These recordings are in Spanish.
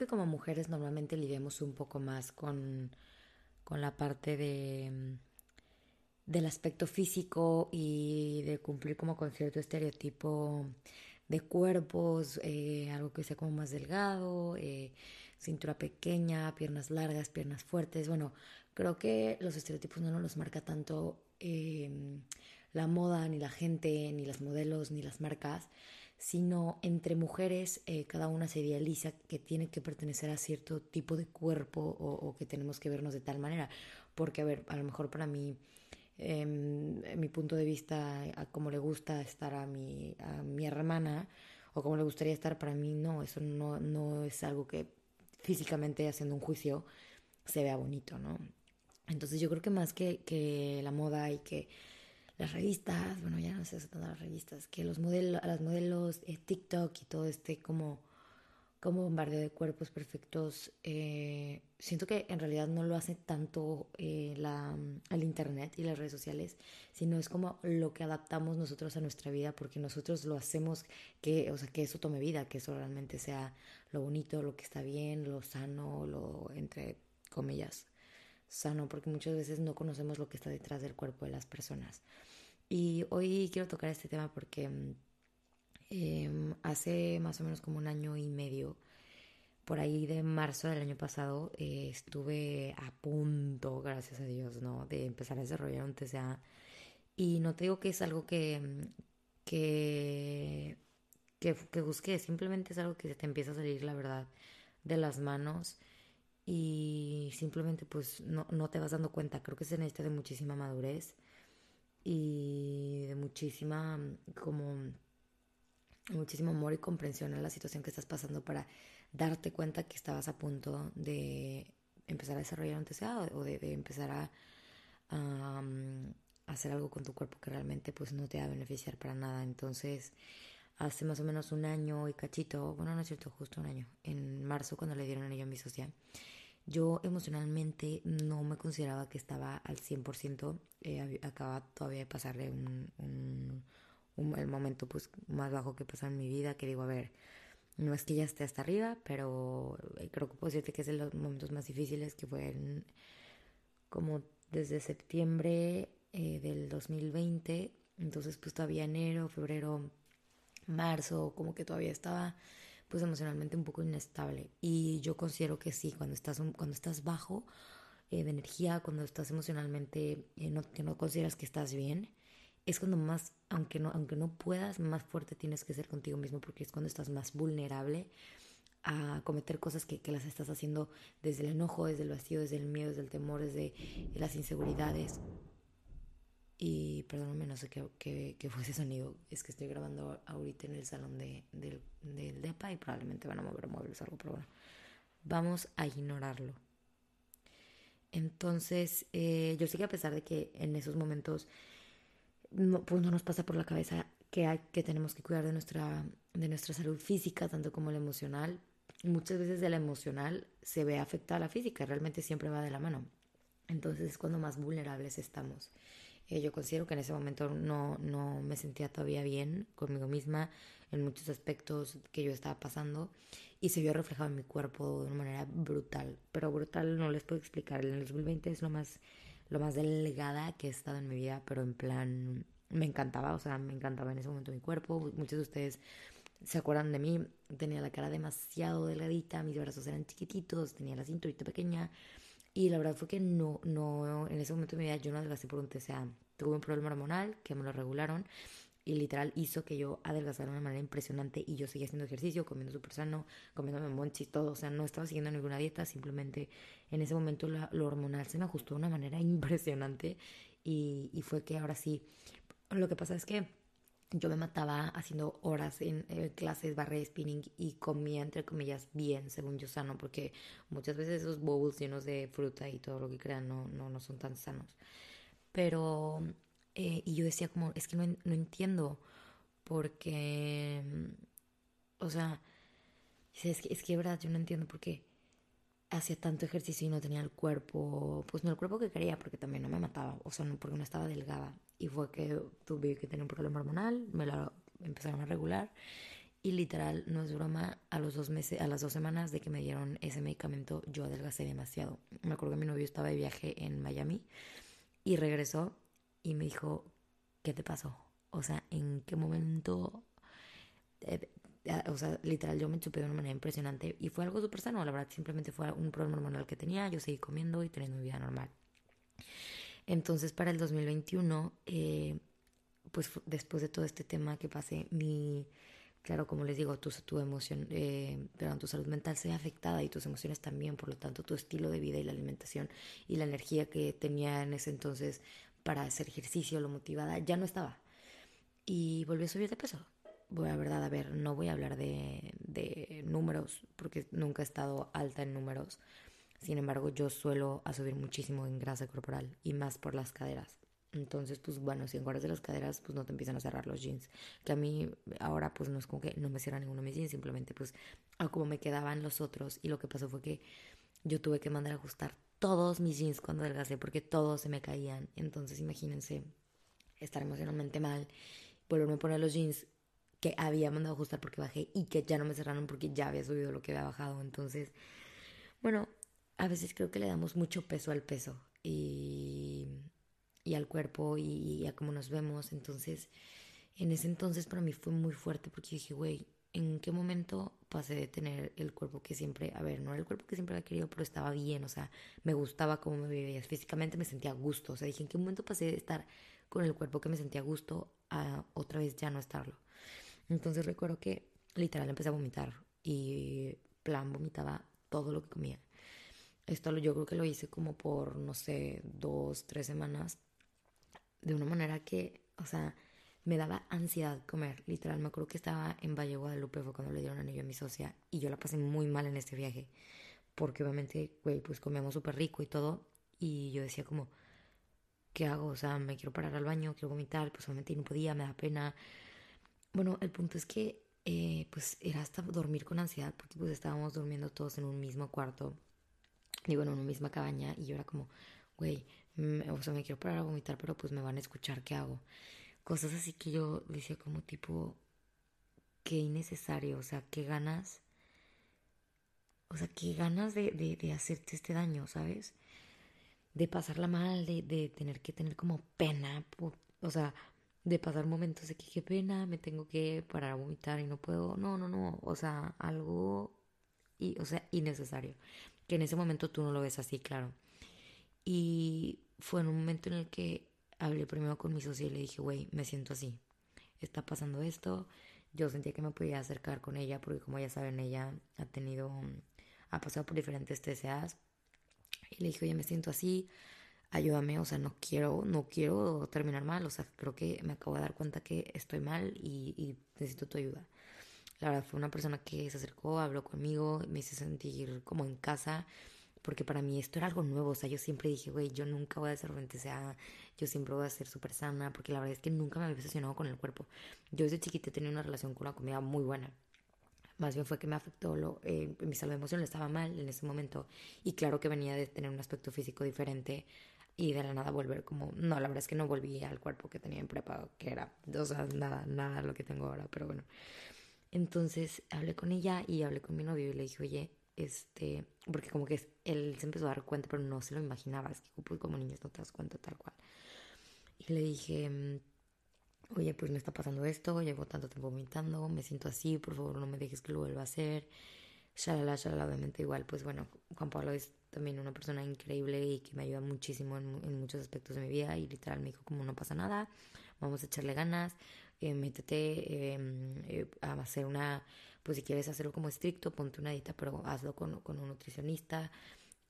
que como mujeres normalmente lidiamos un poco más con, con la parte de del aspecto físico y de cumplir como con cierto estereotipo de cuerpos, eh, algo que sea como más delgado, eh, cintura pequeña, piernas largas, piernas fuertes. Bueno, creo que los estereotipos no nos marca tanto em, la moda, ni la gente, ni los modelos, ni las marcas, sino entre mujeres eh, cada una se idealiza que tiene que pertenecer a cierto tipo de cuerpo o, que tenemos que vernos de tal manera. Porque, a ver, a lo mejor para mí en, mi punto de vista, a cómo le gusta estar a mi, a mi hermana o cómo le gustaría estar, para mí no, eso no, no es algo que físicamente haciendo un juicio se vea bonito, ¿no? Entonces yo creo que más que, que la moda y que las revistas, bueno, ya no sé tanto las revistas, que los modelos, las modelos, eh, TikTok y todo este como como bombardeo de cuerpos perfectos, eh, siento que en realidad no lo hace tanto eh, la, el Internet y las redes sociales, sino es como lo que adaptamos nosotros a nuestra vida, porque nosotros lo hacemos que, o sea, que eso tome vida, que eso realmente sea lo bonito, lo que está bien, lo sano, lo entre comillas sano, porque muchas veces no conocemos lo que está detrás del cuerpo de las personas. Y hoy quiero tocar este tema porque Em, hace más o menos como un año y medio, por ahí de marzo del año pasado, eh, estuve a punto, gracias a Dios, ¿no? De empezar a desarrollar un TCA. Y no te digo que es algo que, que, que, busqué, simplemente es algo que te empieza a salir, la verdad, de las manos y simplemente pues no, no te vas dando cuenta. Creo que se necesita de muchísima madurez y de muchísima como muchísimo amor y comprensión en la situación que estás pasando para darte cuenta que estabas a punto de empezar a desarrollar un TCA o de, empezar a, hacer algo con tu cuerpo que realmente pues no te va a beneficiar para nada. Entonces, hace más o menos un año y cachito, bueno, no es cierto, justo un año, en marzo cuando le dieron ello a mi socia, yo emocionalmente no me consideraba que estaba al 100%, eh, acaba todavía de pasarle un el momento pues más bajo que pasa en mi vida, que digo, a ver, no es que ya esté hasta arriba, pero eh, creo que puedo decirte que es de los momentos más difíciles que fue como desde septiembre eh, del 2020, entonces pues todavía enero, febrero, marzo, como que todavía estaba pues emocionalmente un poco inestable y yo considero que sí, cuando estás, cuando estás bajo eh, de energía, cuando estás emocionalmente, no, que no consideras que estás bien, es cuando más, aunque no, aunque no puedas, más fuerte tienes que ser contigo mismo porque es cuando estás más vulnerable a cometer cosas que, que las estás haciendo desde el enojo, desde el vacío, desde el miedo, desde el temor, desde las inseguridades. Y perdóname, no sé qué, qué, qué, fue ese sonido. Es que estoy grabando ahorita en el salón de, del, del DEPA y probablemente van a mover muebles o algo, pero bueno, vamos a ignorarlo. Entonces, eh, yo sé que a pesar de que en esos momentos no, pues no nos pasa por la cabeza que, hay, que tenemos que cuidar de nuestra, de nuestra salud física, tanto como la emocional. Muchas veces de la emocional se ve afectada la física, realmente siempre va de la mano. Entonces es cuando más vulnerables estamos. Eh, yo considero que en ese momento no, no me sentía todavía bien conmigo misma en muchos aspectos que yo estaba pasando y se vio reflejado en mi cuerpo de una manera brutal. Pero brutal no les puedo explicar. En el 2020 es lo más lo más delgada que he estado en mi vida, pero en plan, me encantaba, o sea, me encantaba en ese momento mi cuerpo. Muchos de ustedes se acuerdan de mí, tenía la cara demasiado delgadita, mis brazos eran chiquititos, tenía la cinturita pequeña. Y la verdad fue que no, no, en ese momento de mi vida yo no adelgacé por un TCA. Tuve un problema hormonal que me lo regularon y literal hizo que yo adelgazara de una manera impresionante y yo seguía haciendo ejercicio, comiendo súper sano, comiéndome monchis, todo, o sea, no estaba siguiendo ninguna dieta, simplemente en ese momento lo hormonal se me ajustó de una manera impresionante y, y, fue que ahora sí, lo que pasa es que yo me mataba haciendo horas en clases, barre spinning y comía, entre comillas, bien, según yo sano, porque muchas veces esos bowls llenos de fruta y todo lo que crean no, no, no son tan sanos. Pero eh, y yo decía como, es que no, no entiendo, porque, o sea, es que, es que verdad, yo no entiendo por qué hacía tanto ejercicio y no tenía el cuerpo, pues no el cuerpo que quería, porque también no me mataba, o sea, no, porque no estaba delgada. Y fue que tuve que tener un problema hormonal, me lo empezaron a regular Y literal, no es broma, a los dos meses, a las dos semanas de que me dieron ese medicamento, yo adelgacé demasiado. Me acuerdo que mi novio estaba de viaje en Miami y regresó y me dijo, ¿qué te pasó? O sea, ¿en qué momento? Eh, o sea, literal, yo me chupé de una manera impresionante y fue algo súper sano, la verdad, simplemente fue un problema hormonal que tenía, yo seguí comiendo y teniendo mi vida normal. Entonces, para el 2021, eh, pues después de todo este tema que pasé, mi claro, como les digo, tu, tu emoción, eh, perdón, tu salud mental se ve afectada y tus emociones también, por lo tanto, tu estilo de vida y la alimentación y la energía que tenía en ese entonces para hacer ejercicio, lo motivada, ya no estaba. Y volví a subir de peso. Voy a verdad, a ver, no voy a hablar de, de números, porque nunca he estado alta en números. Sin embargo, yo suelo a subir muchísimo en grasa corporal y más por las caderas. Entonces, pues bueno, si engordas de las caderas, pues no te empiezan a cerrar los jeans. Que a mí ahora pues no es como que no me cierra ninguno de mis jeans, simplemente pues como me quedaban los otros y lo que pasó fue que yo tuve que mandar a ajustar todos mis jeans cuando adelgacé porque todos se me caían. Entonces, imagínense estar emocionalmente mal, volverme a poner los jeans que había mandado ajustar porque bajé y que ya no me cerraron porque ya había subido lo que había bajado. Entonces, bueno, a veces creo que le damos mucho peso al peso y y al cuerpo y, a cómo nos vemos. Entonces, en ese entonces para mí fue muy fuerte porque dije, güey, ¿en qué momento pasé de tener el cuerpo que siempre, a ver, no era el cuerpo que siempre había querido, pero estaba bien, o sea, me gustaba cómo me veía, físicamente me sentía a gusto, o sea, dije, ¿en qué momento pasé de estar con el cuerpo que me sentía a gusto a otra vez ya no estarlo? Entonces recuerdo que literal empecé a vomitar y plan vomitaba todo lo que comía. Esto yo creo que lo hice como por, no sé, dos, tres semanas de una manera que, o sea, me daba ansiedad comer. Literal, me acuerdo que estaba en Valle Guadalupe, fue cuando le dieron anillo a mi socia, y yo la pasé muy mal en este viaje, porque obviamente, güey, pues comíamos súper rico y todo, y yo decía como, ¿qué hago? O sea, me quiero parar al baño, quiero vomitar, pues obviamente no podía, me da pena. Bueno, el punto es que, eh, pues era hasta dormir con ansiedad, porque pues estábamos durmiendo todos en un mismo cuarto, digo, en una misma cabaña, y yo era como, güey, o sea, me quiero parar a vomitar, pero pues me van a escuchar qué hago. Cosas así que yo decía como tipo, qué innecesario, o sea, qué ganas, o sea, qué ganas de, de, hacerte este daño, ¿sabes? De pasarla mal, de, de tener que tener como pena, o sea, de pasar momentos de que qué pena, me tengo que parar a vomitar y no puedo, no, no, no, o sea, algo, y, o sea, innecesario, que en ese momento tú no lo ves así, claro. Y fue en un momento en el que hablé primero con mi socia y le dije, güey, me siento así. Está pasando esto. Yo sentía que me podía acercar con ella porque como ya saben, ella ha tenido, ha pasado por diferentes TCAs. Y le dije, oye, me siento así, ayúdame, o sea, no quiero, no quiero terminar mal, o sea, creo que me acabo de dar cuenta que estoy mal y, y necesito tu ayuda. La verdad fue una persona que se acercó, habló conmigo, me hizo sentir como en casa porque para mí esto era algo nuevo, o sea, yo siempre dije, güey, yo nunca voy a ser sea, yo siempre voy a ser súper sana, porque la verdad es que nunca me había obsesionado con el cuerpo. Yo desde chiquita tenía una relación con la comida muy buena. Más bien fue que me afectó, lo, eh, mi salud emocional estaba mal en ese momento, y claro que venía de tener un aspecto físico diferente y de la nada volver como, no, la verdad es que no volví al cuerpo que tenía en prepa, que era, o sea, nada, nada lo que tengo ahora, pero bueno. Entonces hablé con ella y hablé con mi novio y le dije, oye, este, porque como que él se empezó a dar cuenta, pero no se lo imaginaba, es que pues, como niños no te das cuenta tal cual. Y le dije, mm, oye, pues me está pasando esto, llevo tanto tiempo vomitando, me siento así, por favor no me dejes que lo vuelva a hacer. Shalala, shalala, obviamente igual, pues bueno, Juan Pablo es también una persona increíble y que me ayuda muchísimo en, muchos aspectos de mi vida y literal me dijo como no pasa nada, vamos a echarle ganas, eh, métete em, eh, a hacer una pues si quieres hacerlo como estricto, ponte una dieta, pero hazlo con, con un nutricionista.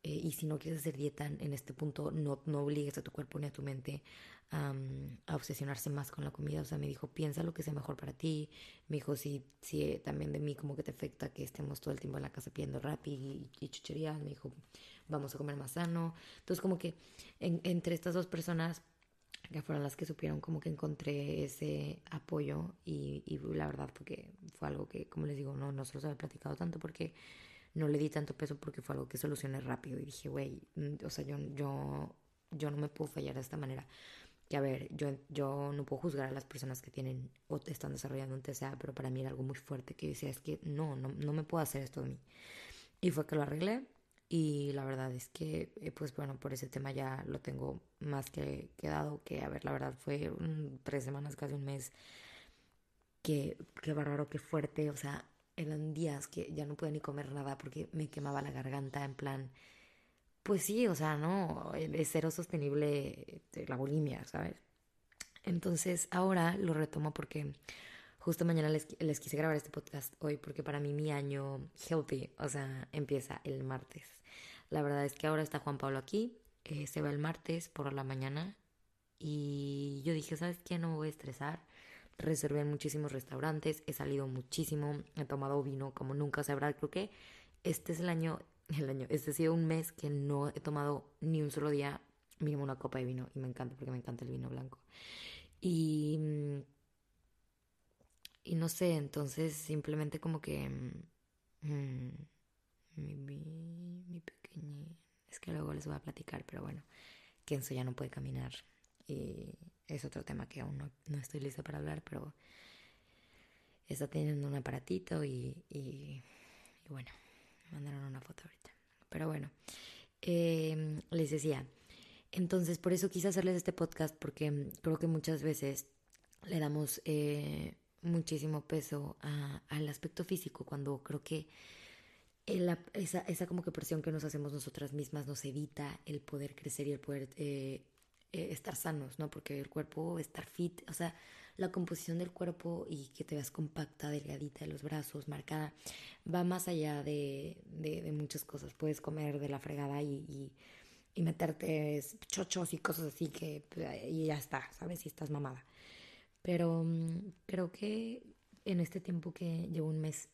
Eh, y si no quieres hacer dieta en este punto, no, no obligues a tu cuerpo ni a tu mente a obsesionarse más con la comida. O sea, me dijo, piensa lo que sea mejor para ti. Me dijo, si, si eh, también de mí como que te afecta que estemos todo el tiempo en la casa pidiendo rap y, y chucherías. Me dijo, vamos a comer más sano. Entonces, como que entre estas dos personas que fueron las que supieron como que encontré ese apoyo y, y la verdad porque fue algo que, como les digo, no, no se los había platicado tanto porque no le di tanto peso porque fue algo que solucioné rápido y dije, güey, mm, o sea, yo, yo, yo no me puedo fallar de esta manera. Que a ver, yo, yo no puedo juzgar a las personas que tienen o están desarrollando un TCA, pero para mí era algo muy fuerte que yo decía, es que no, no, no me puedo hacer esto de mí. Y fue que lo arreglé y la verdad es que, eh, pues bueno, por ese tema ya lo tengo más que quedado, que a ver, la verdad fue tres semanas, casi un mes, que, qué bárbaro, qué fuerte, o sea, eran días que ya no podía ni comer nada porque me quemaba la garganta en plan pues sí, o sea, no, es cero sostenible eh, la bulimia, ¿sabes? Entonces ahora lo retomo porque justo mañana les, quise grabar este podcast hoy porque para mí mi año healthy, o sea, empieza el martes. La verdad es que ahora está Juan Pablo aquí, eh, se va el martes por la mañana y yo dije, ¿sabes qué? No me voy a estresar. Reservé en muchísimos restaurantes, he salido muchísimo, he tomado vino como nunca, o creo que este es el año el año. Este ha sido un mes que no he tomado ni un solo día mínimo una copa de vino y me encanta porque me encanta el vino blanco. Y, y no sé, entonces simplemente como que mm, mi, mi, pequeña... Es que luego les voy a platicar, pero bueno, Kenzo ya no puede caminar y es otro tema que aún no, no estoy lista para hablar, pero está teniendo un aparatito y, y, bueno, mandaron una foto ahorita. Pero bueno, em, les decía, entonces por eso quise hacerles este podcast porque creo que muchas veces le damos eh, muchísimo peso al aspecto físico cuando creo que esa, esa, como que presión que nos hacemos nosotras mismas nos evita el poder crecer y el poder eh, eh, estar sanos, ¿no? Porque el cuerpo, estar fit, o sea, la composición del cuerpo y que te veas compacta, delgadita de los brazos, marcada, va más allá de, de, muchas cosas. Puedes comer de la fregada y, y, meterte chochos y cosas así que y ya está, ¿sabes? Si estás mamada. Pero creo que en este tiempo que llevo un mes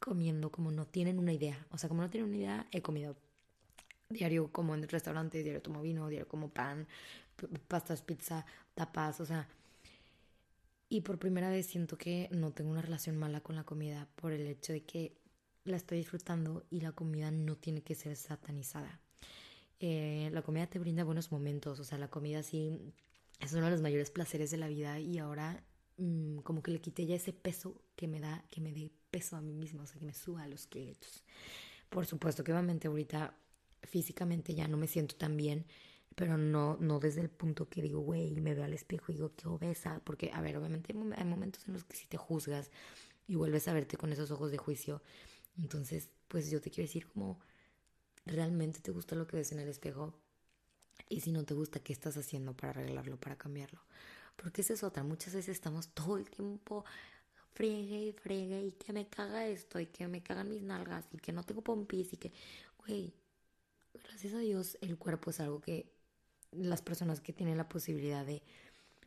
comiendo, como no tienen una idea, o sea, como no tienen una idea, he comido diario como en restaurantes, diario tomo vino, diario como pan, pastas, pizza, tapas, o sea, y por primera vez siento que no tengo una relación mala con la comida por el hecho de que la estoy disfrutando y la comida no tiene que ser satanizada. Eh, la comida te brinda buenos momentos, o sea, la comida sí es uno de los mayores placeres de la vida y ahora mm, como que le quité ya ese peso que me da, que me dé peso a mí misma, o sea, que me suba a los kilos. Por supuesto que obviamente ahorita físicamente ya no me siento tan bien, pero no, no desde el punto que digo, güey, me veo al espejo y digo, qué obesa, porque, a ver, obviamente hay momentos en los que si te juzgas y vuelves a verte con esos ojos de juicio, entonces, pues yo te quiero decir como, ¿realmente te gusta lo que ves en el espejo? Y si no te gusta, ¿qué estás haciendo para arreglarlo, para cambiarlo? Porque esa es otra, muchas veces estamos todo el tiempo friegue y friegue y que me caga esto y que me cagan mis nalgas y que no tengo pompis y que, güey, gracias a Dios el cuerpo es algo que las personas que tienen la posibilidad de,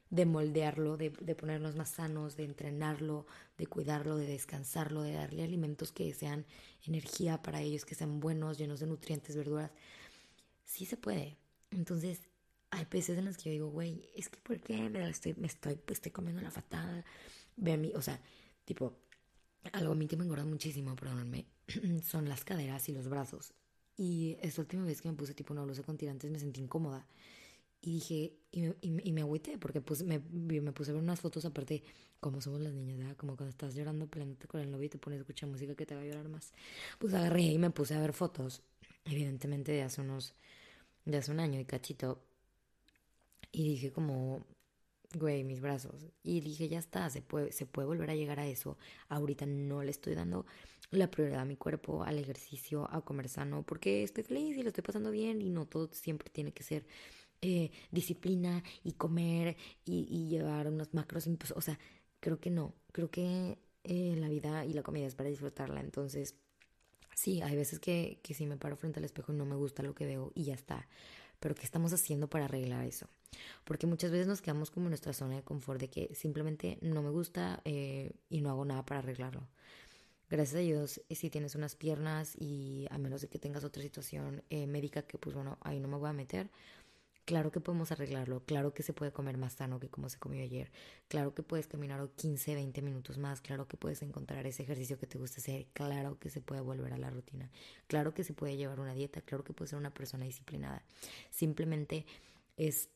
de moldearlo, de, de, ponernos más sanos, de entrenarlo, de cuidarlo, de descansarlo, de darle alimentos que sean energía para ellos, que sean buenos, llenos de nutrientes, verduras. Sí se puede. Entonces, hay veces en las que yo digo, güey, es que ¿por qué me estoy, me estoy, pues, estoy comiendo la fatada? Ve a mí, o sea, tipo, algo a mí que me engorda muchísimo, perdónenme, son las caderas y los brazos. Y esta última vez que me puse tipo una blusa con tirantes me sentí incómoda. Y dije, y me, y, me agüité porque pues me, me, puse a ver unas fotos aparte, como somos las niñas, ¿verdad? Como cuando estás llorando peleándote con el novio y te pones a escuchar música que te va a llorar más. Pues agarré y me puse a ver fotos, evidentemente de hace unos, de hace un año y cachito. Y dije como, güey, mis brazos. Y dije, ya está, se puede, se puede volver a llegar a eso. Ahorita no le estoy dando la prioridad a mi cuerpo, al ejercicio, a comer sano, porque estoy feliz y lo estoy pasando bien y no todo siempre tiene que ser eh, disciplina y comer y, llevar unos macros. Pues, o sea, creo que no, creo que eh, la vida y la comida es para disfrutarla. Entonces, sí, hay veces que, que sí me paro frente al espejo y no me gusta lo que veo y ya está. Pero ¿qué estamos haciendo para arreglar eso? Porque muchas veces nos quedamos como en nuestra zona de confort de que simplemente no me gusta eh, y no hago nada para arreglarlo gracias a Dios, eh, si tienes unas piernas y a menos de que tengas otra situación eh, médica que pues bueno, ahí no me voy a meter, claro que podemos arreglarlo, claro que se puede comer más sano que como se comió ayer, claro que puedes caminar 15, 20 minutos más, claro que puedes encontrar ese ejercicio que te gusta hacer, claro que se puede volver a la rutina, claro que se puede llevar una dieta, claro que puedes ser una persona disciplinada, simplemente es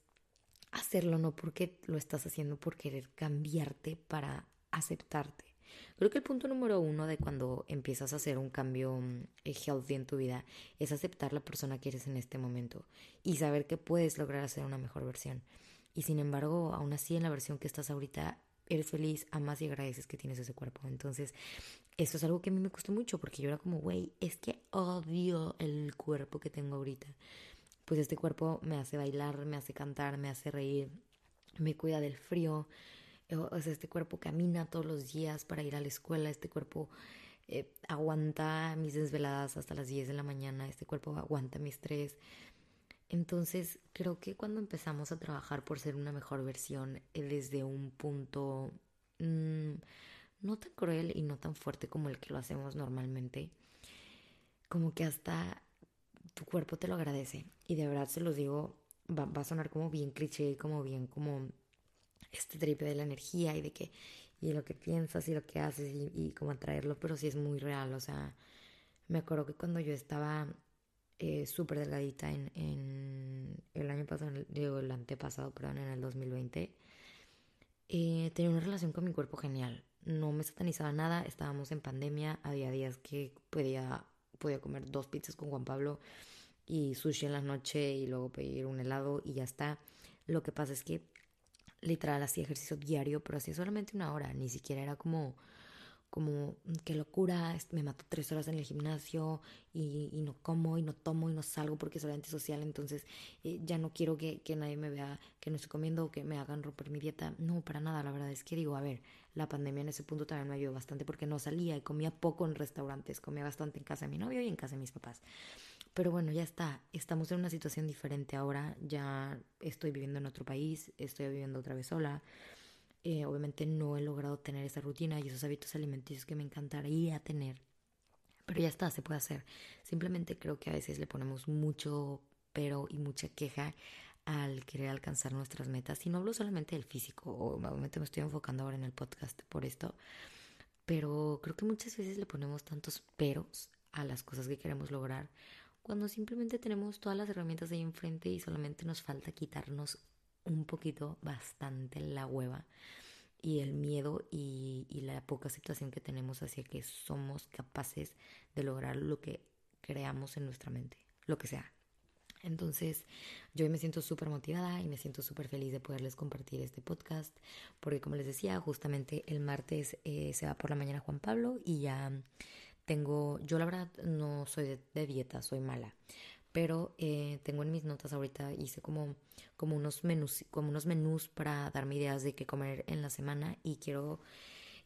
hacerlo no porque lo estás haciendo por querer cambiarte para aceptarte. Creo que el punto número uno de cuando empiezas a hacer un cambio mm, eh, healthy en tu vida es aceptar la persona que eres en este momento y saber que puedes lograr hacer una mejor versión. Y sin embargo, aún así en la versión que estás ahorita, eres feliz, amas y agradeces que tienes ese cuerpo. Entonces, eso es algo que a mí me costó mucho porque yo era como, güey, es que odio el cuerpo que tengo ahorita. Pues este cuerpo me hace bailar, me hace cantar, me hace reír, me cuida del frío, este cuerpo camina todos los días para ir a la escuela, este cuerpo eh, aguanta mis desveladas hasta las 10 de la mañana, este cuerpo aguanta mi estrés. Entonces, creo que cuando empezamos a trabajar por ser una mejor versión eh, desde un punto mm, no tan cruel y no tan fuerte como el que lo hacemos normalmente, como que hasta tu cuerpo te lo agradece. Y de verdad se los digo, va, va a sonar como bien cliché, como bien como este tripe de la energía y de que y lo que piensas y lo que haces y, y cómo atraerlo, pero sí es muy real, o sea, me acuerdo que cuando yo estaba eh, súper delgadita en, en, el año pasado, digo el antepasado, perdón, en el 2020, eh, tenía una relación con mi cuerpo genial, no me satanizaba nada, estábamos en pandemia, había días que podía, podía comer dos pizzas con Juan Pablo y sushi en la noche y luego pedir un helado y ya está. Lo que pasa es que literal hacía ejercicio diario, pero hacía solamente una hora, ni siquiera era como, como, mm, qué locura, me mato tres horas en el gimnasio y, no como y no tomo y no salgo porque soy antisocial, entonces eh, ya no quiero que, que, nadie me vea que no estoy comiendo o que me hagan romper mi dieta. No, para nada, la verdad es que digo, a ver, la pandemia en ese punto también me ayudó bastante porque no salía y comía poco en restaurantes, comía bastante en casa de mi novio y en casa de mis papás. Pero bueno, ya está. Estamos en una situación diferente ahora. Ya estoy viviendo en otro país, estoy viviendo otra vez sola. Eh, obviamente no he logrado tener esa rutina y esos hábitos alimenticios que me encantaría tener. Pero ya está, se puede hacer. Simplemente creo que a veces le ponemos mucho pero y mucha queja al querer alcanzar nuestras metas. Y no hablo solamente del físico, obviamente me estoy enfocando ahora en el podcast por esto, pero creo que muchas veces le ponemos tantos peros a las cosas que queremos lograr cuando simplemente tenemos todas las herramientas ahí enfrente y solamente nos falta quitarnos un poquito, bastante la hueva y el miedo y, la poca aceptación que tenemos hacia que somos capaces de lograr lo que creamos en nuestra mente, lo que sea. Entonces, yo me siento súper motivada y me siento súper feliz de poderles compartir este podcast, porque como les decía, justamente el martes eh, se va por la mañana Juan Pablo y ya tengo, yo la verdad no soy de, dieta, soy mala, pero eh, tengo en mis notas ahorita, hice como, como, unos menús, como unos menús para darme ideas de qué comer en la semana y quiero,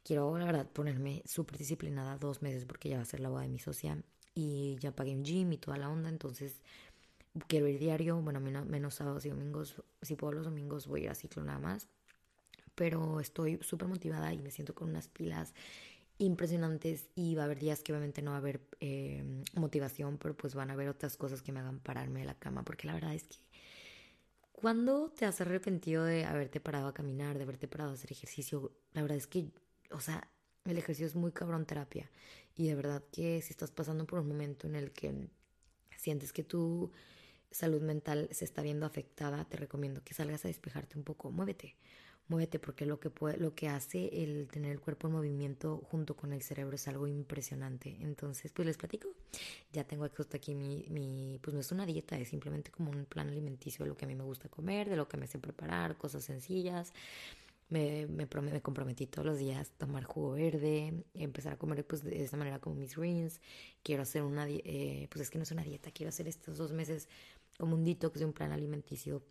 quiero la verdad ponerme súper disciplinada dos meses porque ya va a ser la boda de mi socia y ya pagué un gym y toda la onda, entonces quiero ir diario, bueno, menos, menos sábados y domingos, si puedo los domingos voy a ir a ciclo nada más, pero estoy súper motivada y me siento con unas pilas impresionantes y va a haber días que obviamente no va a haber eh, motivación, pero pues van a haber otras cosas que me hagan pararme de la cama, porque la verdad es que cuando te has arrepentido de haberte parado a caminar, de haberte parado a hacer ejercicio, la verdad es que, o sea, el ejercicio es muy cabrón terapia y de verdad que si estás pasando por un momento en el que sientes que tu salud mental se está viendo afectada, te recomiendo que salgas a despejarte un poco, muévete muévete porque lo que, lo que hace el tener el cuerpo en movimiento junto con el cerebro es algo impresionante. Entonces, pues les platico. Ya tengo hasta aquí mi, mi, pues no es una dieta, es simplemente como un plan alimenticio de lo que a mí me gusta comer, de lo que me sé preparar, cosas sencillas. Me, me, me, comprometí todos los días a tomar jugo verde, empezar a comer pues de esta manera como mis greens. Quiero hacer una, eh, pues es que no es una dieta, quiero hacer estos dos meses como un detox de un plan alimenticio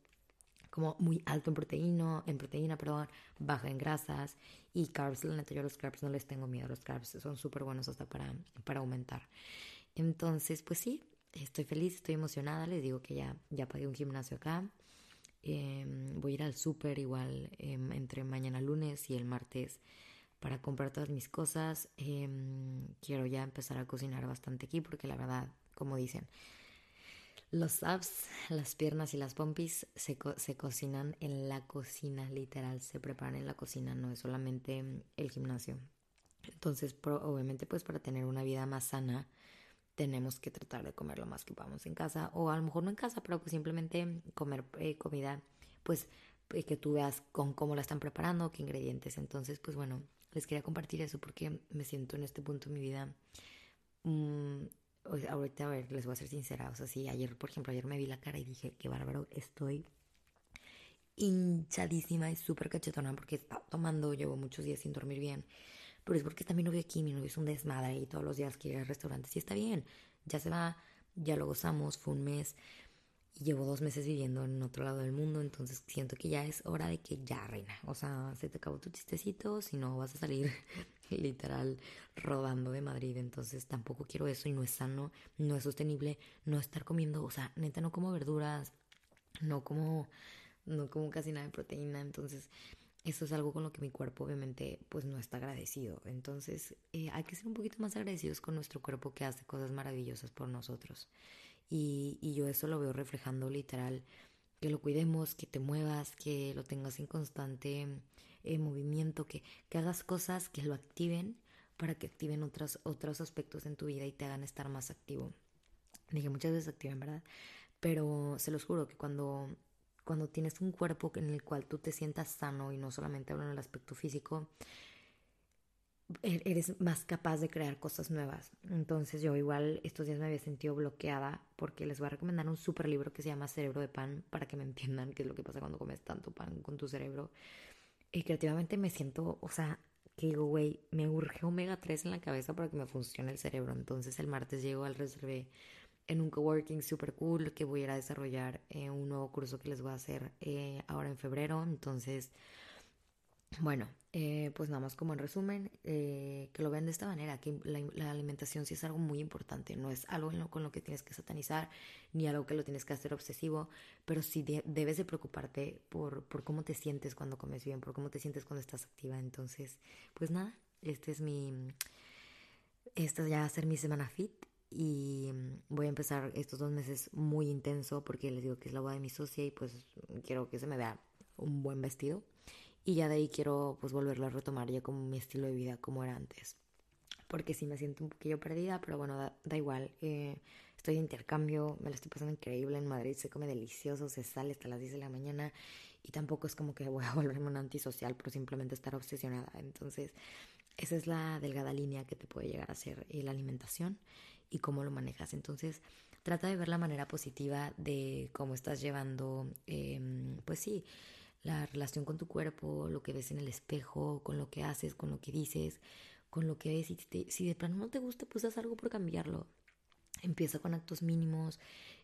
como muy alto en proteína, en proteína, perdón, baja en grasas y carbs. La neta, yo a los carbs no les tengo miedo, los carbs son súper buenos hasta para, para aumentar. Entonces, pues sí, estoy feliz, estoy emocionada, les digo que ya, ya pagué un gimnasio acá. Em, voy a ir al súper igual em, entre mañana lunes y el martes para comprar todas mis cosas. Em, quiero ya empezar a cocinar bastante aquí porque la verdad, como dicen, los abs, las piernas y las pompis se, se, cocinan en la cocina, literal, se preparan en la cocina, no es solamente el gimnasio. Entonces, obviamente, pues para tener una vida más sana, tenemos que tratar de comer lo más que podamos en casa, o a lo mejor no en casa, pero pues simplemente comer eh, comida, pues y que tú veas con cómo la están preparando, qué ingredientes. Entonces, pues bueno, les quería compartir eso porque me siento en este punto de mi vida. Um, ahorita, a ver, les voy a ser sincera. O sea, sí, ayer, por ejemplo, ayer me vi la cara y dije, qué bárbaro, estoy hinchadísima y súper cachetona porque estaba tomando, llevo muchos días sin dormir bien. Pero es porque también mi novio aquí, mi novio es un desmadre y todos los días quiere ir al restaurante. Sí, está bien, ya se va, ya lo gozamos, fue un mes y llevo dos meses viviendo en otro lado del mundo, entonces siento que ya es hora de que ya, reina. O sea, se te acabó tu chistecito, si no vas a salir literal rodando de Madrid, entonces tampoco quiero eso y no es sano, no es sostenible, no estar comiendo, o sea, neta no como verduras, no como no como casi nada de proteína, entonces eso es algo con lo que mi cuerpo obviamente pues no está agradecido. Entonces eh, hay que ser un poquito más agradecidos con nuestro cuerpo que hace cosas maravillosas por nosotros. Y, y yo eso lo veo reflejando literal, que lo cuidemos, que te muevas, que lo tengas en constante eh, movimiento, que, que hagas cosas que lo activen para que activen otros, otros aspectos en tu vida y te hagan estar más activo. Dije muchas veces activen, ¿verdad? Pero se los juro que cuando cuando tienes un cuerpo en el cual tú te sientas sano y no solamente hablo en el aspecto físico, eres más capaz de crear cosas nuevas. Entonces yo igual estos días me había sentido bloqueada porque les voy a recomendar un super libro que se llama Cerebro de Pan para que me entiendan qué es lo que pasa cuando comes tanto pan con tu cerebro. Y creativamente me siento, o sea, que digo, güey, me urge omega 3 en la cabeza para que me funcione el cerebro. Entonces el martes llego al reservé en un coworking super cool que voy a ir a desarrollar eh, un nuevo curso que les voy a hacer eh, ahora en febrero. Entonces, bueno, eh, pues nada más como en resumen, que lo vean de esta manera, que la, alimentación sí es algo muy importante, no es algo con lo que tienes que satanizar, ni algo que lo tienes que hacer obsesivo, pero sí debes de preocuparte por, por cómo te sientes cuando comes bien, por cómo te sientes cuando estás activa. Entonces, pues nada, este es mi... Esta ya va a ser mi semana fit y mm, voy a empezar estos dos meses muy intenso porque les digo que es la boda de mi socia y pues quiero que se me vea un buen vestido y ya de ahí quiero pues volverlo a retomar ya como mi estilo de vida como era antes porque sí me siento un poquillo perdida pero bueno da, igual eh, estoy de intercambio me lo estoy pasando increíble en Madrid se come delicioso se sale hasta las 10 de la mañana y tampoco es como que voy a volverme un antisocial por simplemente estar obsesionada entonces esa es la delgada línea que te puede llegar a ser eh, la alimentación y cómo lo manejas. Entonces, trata de ver la manera positiva de cómo estás llevando, em, pues sí, la relación con tu cuerpo, lo que ves en el espejo, con lo que haces, con lo que dices, con lo que ves. Y si de plano no te gusta, pues haz algo por cambiarlo. Empieza con actos mínimos.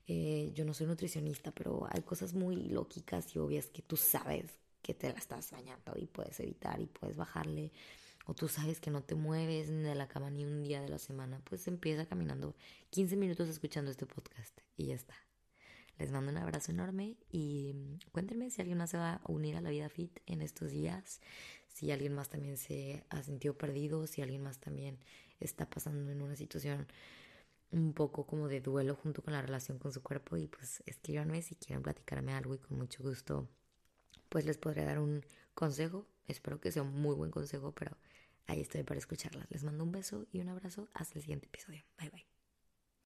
Eh, yo no soy nutricionista, pero hay cosas muy lógicas y obvias que tú sabes que te la estás dañando y puedes evitar y puedes bajarle o tú sabes que no te mueves de la cama ni un día de la semana, pues empieza caminando 15 minutos escuchando este podcast y ya está. Les mando un abrazo enorme y cuéntenme si alguien más se va a unir a la vida fit en estos días, si alguien más también se ha sentido perdido, si alguien más también está pasando en una situación un poco como de duelo junto con la relación con su cuerpo y pues escríbanme si quieren platicarme algo y con mucho gusto pues les podré dar un consejo. Espero que sea un muy buen consejo, pero ahí estoy para escucharlas. Les mando un beso y un abrazo. Hasta el siguiente episodio. Bye bye.